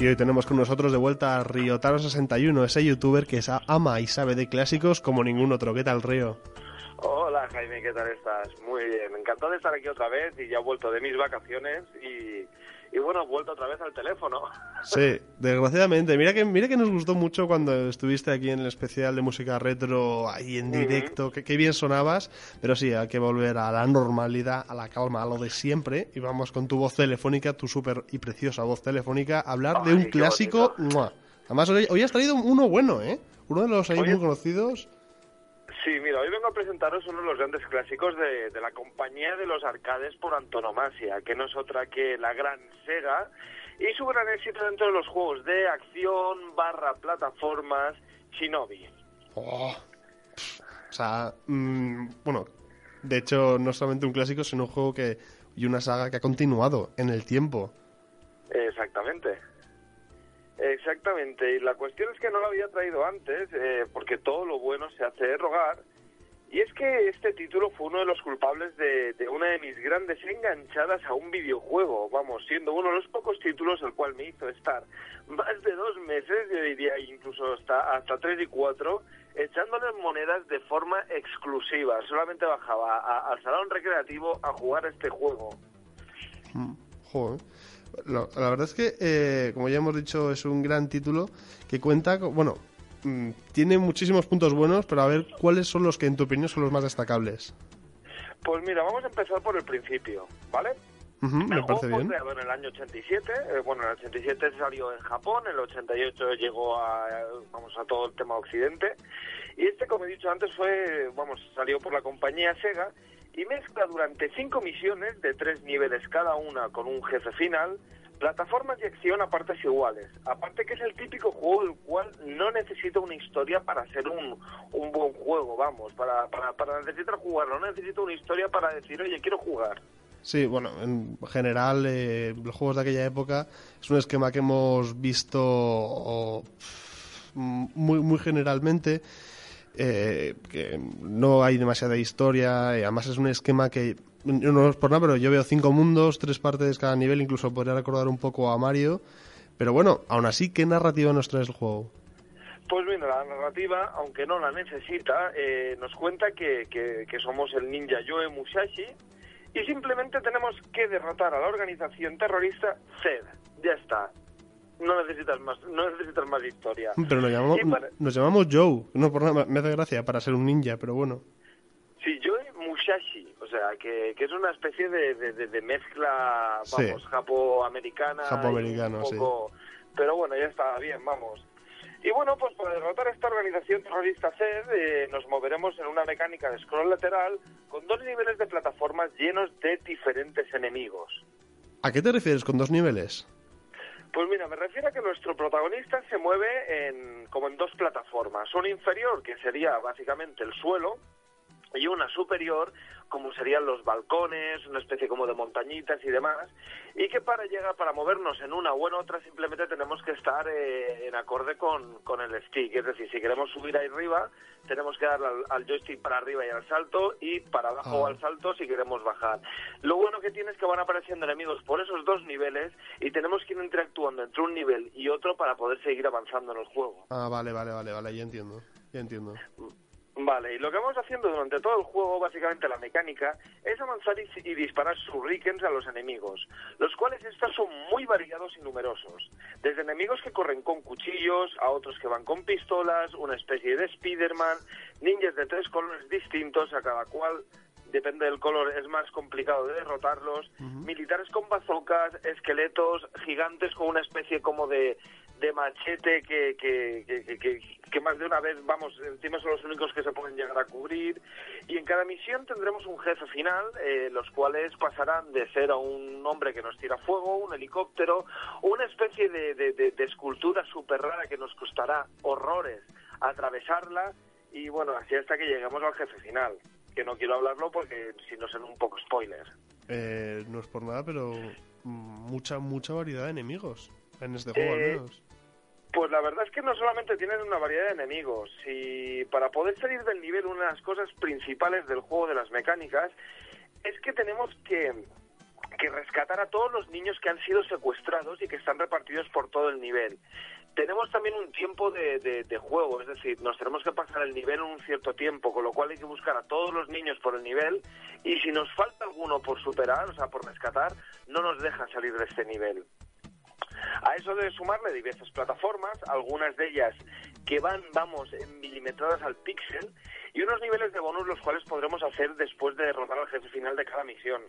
Y hoy tenemos con nosotros de vuelta a Riotaro61, ese youtuber que ama y sabe de clásicos como ningún otro. ¿Qué tal, Río? Hola, Jaime, ¿qué tal estás? Muy bien, encantado de estar aquí otra vez y ya he vuelto de mis vacaciones y, y bueno, vuelto otra vez al teléfono. Sí, desgraciadamente. Mira que, mira que nos gustó mucho cuando estuviste aquí en el especial de música retro, ahí en directo, que, bien sonabas, pero sí, hay que volver a la normalidad, a la calma, a lo de siempre, y vamos con tu voz telefónica, tu súper y preciosa voz telefónica, a hablar de un clásico. Además, hoy, has traído uno bueno, ¿eh? Uno de los ahí muy conocidos. Sí, mira, hoy vengo a presentaros uno de los grandes clásicos de, de, la compañía de los arcades por antonomasia, que no es otra que la gran Sega, y su gran éxito dentro de los juegos de acción barra plataformas Shinobi. Oh. O sea, mmm, bueno, de hecho no solamente un clásico, sino un juego que y una saga que ha continuado en el tiempo. Exactamente. Exactamente, y la cuestión es que no lo había traído antes, eh, porque todo lo bueno se hace rogar, y es que este título fue uno de los culpables de, una de mis grandes enganchadas a un videojuego, vamos, siendo uno de los pocos títulos el cual me hizo estar más de dos meses, yo diría incluso hasta, hasta tres y cuatro, echándoles monedas de forma exclusiva. Solamente bajaba a, al salón recreativo a jugar este juego. Mm, joder. La, la, verdad es que, eh, como ya hemos dicho, es un gran título que cuenta, con, bueno, mmm, tiene muchísimos puntos buenos, pero a ver, ¿cuáles son los que en tu opinión son los más destacables? Pues mira, vamos a empezar por el principio, ¿vale? Uh -huh, me parece bien. creado en el año 87, eh, bueno, en el 87 salió en Japón, en el 88 llegó a, vamos, a todo el tema occidente, y este, como he dicho antes, fue, vamos, salió por la compañía Sega, y mezcla durante cinco misiones de tres niveles cada una con un jefe final, plataformas y acción a partes iguales. Aparte que es el típico juego el cual no necesita una historia para ser un, un buen juego, vamos, para, para, para necesitar jugarlo, no necesita una historia para decir, oye, quiero jugar. Sí, bueno, en general eh, los juegos de aquella época es un esquema que hemos visto muy, muy generalmente. Eh, que no hay demasiada historia, y además es un esquema que no es por nada, pero yo veo cinco mundos, tres partes cada nivel, incluso podría recordar un poco a Mario. Pero bueno, aún así, ¿qué narrativa nos trae el juego? Pues bien, la narrativa, aunque no la necesita, eh, nos cuenta que, que, que, somos el ninja Yoe Musashi y simplemente tenemos que derrotar a la organización terrorista ZED. Ya está. No necesitas más, no necesitas más historia. Pero nos llamamos, para... nos llamamos Joe. No por nada, me hace gracia para ser un ninja, pero bueno. Sí, Yoe Musashi, o sea, que, que es una especie de, de, de mezcla, vamos, sí. japo-americana. Japo-americano, poco... sí. Pero bueno, ya está bien, vamos. Y bueno, pues para derrotar a esta organización terrorista CED eh, nos moveremos en una mecánica de scroll lateral con dos niveles de plataformas llenos de diferentes enemigos. ¿A qué te refieres con dos niveles? Pues mira, me refiero a que nuestro protagonista se mueve en, como en dos plataformas. Una inferior, que sería básicamente el suelo, y una superior como serían los balcones, una especie como de montañitas y demás, y que para llegar, para movernos en una o en otra simplemente tenemos que estar eh, en acorde con, con el stick, es decir, si queremos subir ahí arriba, tenemos que darle al, al joystick para arriba y al salto, y para abajo Ah. al salto si queremos bajar. Lo bueno que tiene es que van apareciendo enemigos por esos dos niveles, y tenemos que ir interactuando entre un nivel y otro para poder seguir avanzando en el juego. Ah, vale, vale, vale, vale, ya entiendo, ya entiendo. Vale, y lo que vamos haciendo durante todo el juego, básicamente la mecánica, es avanzar y, y disparar shurikens a los enemigos, los cuales estos son muy variados y numerosos. Desde enemigos que corren con cuchillos, a otros que van con pistolas, una especie de Spider-Man, ninjas de tres colores distintos, a cada cual depende del color, es más complicado de derrotarlos, uh -huh. militares con bazocas, esqueletos, gigantes con una especie como de, de machete que, que, que, que, más de una vez, vamos, encima son los únicos que se pueden llegar a cubrir. Y en cada misión tendremos un jefe final, eh, los cuales pasarán de ser a un hombre que nos tira fuego, un helicóptero, una especie de, de, de, de escultura súper rara que nos costará horrores atravesarla y bueno, así hasta que lleguemos al jefe final, que no quiero hablarlo porque si no será un poco spoiler. Eh, no es por nada, pero mucha, mucha variedad de enemigos en este juego al Eh, menos. Pues la verdad es que no solamente tienen una variedad de enemigos, y para poder salir del nivel una de las cosas principales del juego de las mecánicas es que tenemos que, que rescatar a todos los niños que han sido secuestrados y que están repartidos por todo el nivel. Tenemos también un tiempo de, de- de juego, es decir, nos tenemos que pasar el nivel en un cierto tiempo, con lo cual hay que buscar a todos los niños por el nivel y si nos falta alguno por superar, o sea, por rescatar, no nos deja salir de este nivel. A eso debe sumarle diversas plataformas, algunas de ellas que van, vamos, en milimetradas al píxel, y unos niveles de bonus los cuales podremos hacer después de derrotar al jefe final de cada misión.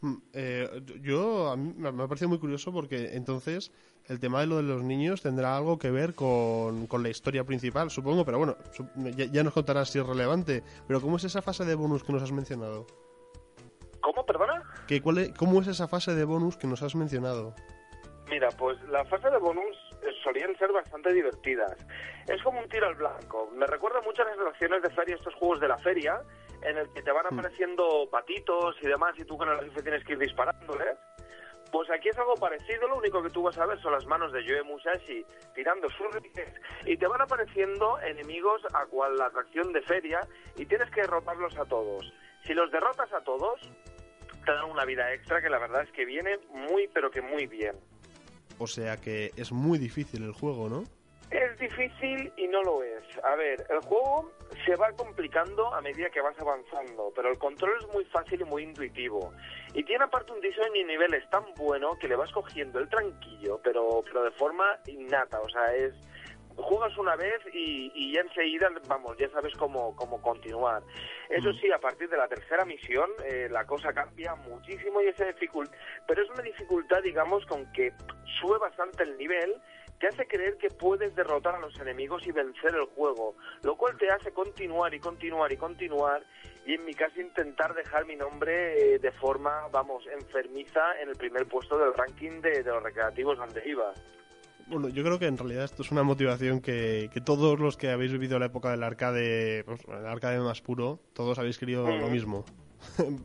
Mm, eh, yo, a mí me ha parecido muy curioso porque entonces el tema de lo de los niños tendrá algo que ver con, con la historia principal, supongo, pero bueno, ya, ya nos contarás si es relevante. Pero ¿cómo es esa fase de bonus que nos has mencionado? ¿Cómo, perdona? ¿Qué, cuál es- ¿Cómo es esa fase de bonus que nos has mencionado? Mira, pues la fase de bonus eh, solían ser bastante divertidas. Es como un tiro al blanco. Me recuerda mucho a las relaciones de feria, estos juegos de la feria, en el que te van apareciendo patitos y demás, y tú con el rifle tienes que ir disparándoles. Pues aquí es algo parecido, lo único que tú vas a ver son las manos de Yoe Musashi tirando sus rifles y te van apareciendo enemigos a cual la atracción de feria y tienes que derrotarlos a todos. Si los derrotas a todos, te dan una vida extra que la verdad es que viene muy pero que muy bien. O sea que es muy difícil el juego, ¿no? Es difícil y no lo es. A ver, el juego se va complicando a medida que vas avanzando, pero el control es muy fácil y muy intuitivo. Y tiene aparte un diseño y niveles tan bueno que le vas cogiendo el tranquillo, pero, pero de forma innata. O sea, es juegas una vez y, y ya enseguida, vamos, ya sabes cómo, cómo continuar. Eso sí, a partir de la tercera misión eh, la cosa cambia muchísimo y esa dificultad, pero es una dificultad, digamos, con que sube bastante el nivel, te hace creer que puedes derrotar a los enemigos y vencer el juego, lo cual te hace continuar y continuar y continuar y en mi caso intentar dejar mi nombre eh, de forma, vamos, enfermiza en el primer puesto del ranking de, de los recreativos donde iba. Bueno, yo creo que en realidad esto es una motivación que, que todos los que habéis vivido la época del arcade, pues, el arcade más puro, todos habéis querido Mm. lo mismo.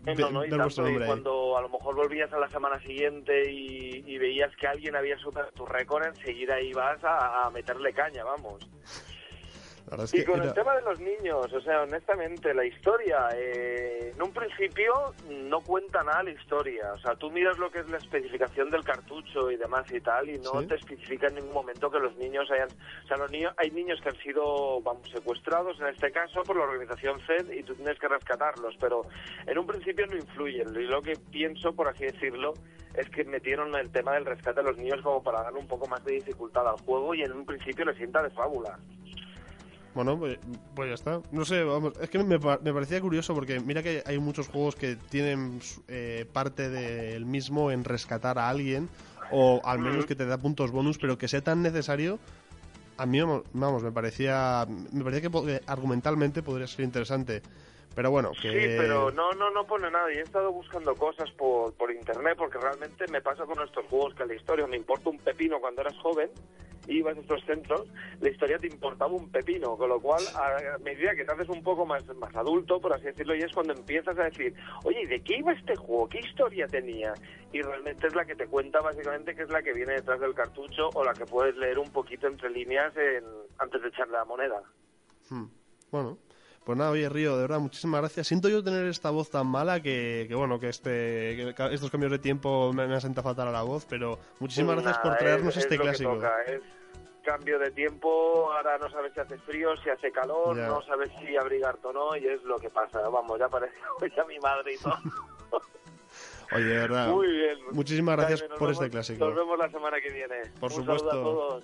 Eh, No, no, y tanto, y cuando a lo mejor volvías a la semana siguiente y, y veías que alguien había superado tu récord, enseguida ibas a, a meterle caña, vamos. La Y con era- el tema de los niños, o sea, honestamente, la historia, eh, en un principio no cuenta nada la historia. O sea, tú miras lo que es la especificación del cartucho y demás y tal, y no Sí. te especifica en ningún momento que los niños hayan... O sea, los niños, hay niños que han sido, vamos, secuestrados, en este caso, por la organización FED, y tú tienes que rescatarlos, pero en un principio no influyen. Y lo que pienso, por así decirlo, es que metieron el tema del rescate a los niños como para darle un poco más de dificultad al juego y en un principio le sienta de fábula. Bueno, pues, pues ya está. No sé, vamos, es que me, me parecía curioso porque mira que hay muchos juegos que tienen eh, parte del mismo en rescatar a alguien o al menos que te da puntos bonus, pero que sea tan necesario, a mí, vamos, me parecía me parecía que, que argumentalmente podría ser interesante. Pero bueno, que... Sí, pero no, no, no pone nada. Y he estado buscando cosas por, por internet porque realmente me pasa con estos juegos que la historia me importa un pepino cuando eras joven ibas a estos centros, la historia te importaba un pepino, con lo cual a medida que te haces un poco más, más adulto, por así decirlo, y es cuando empiezas a decir, oye, ¿y de qué iba este juego? ¿Qué historia tenía? Y realmente es la que te cuenta básicamente que es la que viene detrás del cartucho o la que puedes leer un poquito entre líneas en- antes de echarle la moneda. Hmm. Bueno, pues nada, oye Río, de verdad, muchísimas gracias. Siento yo tener esta voz tan mala que, que bueno, que, este, que estos cambios de tiempo me, me han sentado fatal a la voz, pero muchísimas gracias por traernos es- es este que clásico. toca, es cambio de tiempo, ahora no sabes si hace frío, si hace calor, Ya. no sabes si abrigarte o no, y es lo que pasa. Vamos, ya parece ya mi madre y todo. Oye, de verdad, Muy bien. muchísimas gracias por vemos- este clásico. Nos vemos la semana que viene. Por Un saludo supuesto. a todos.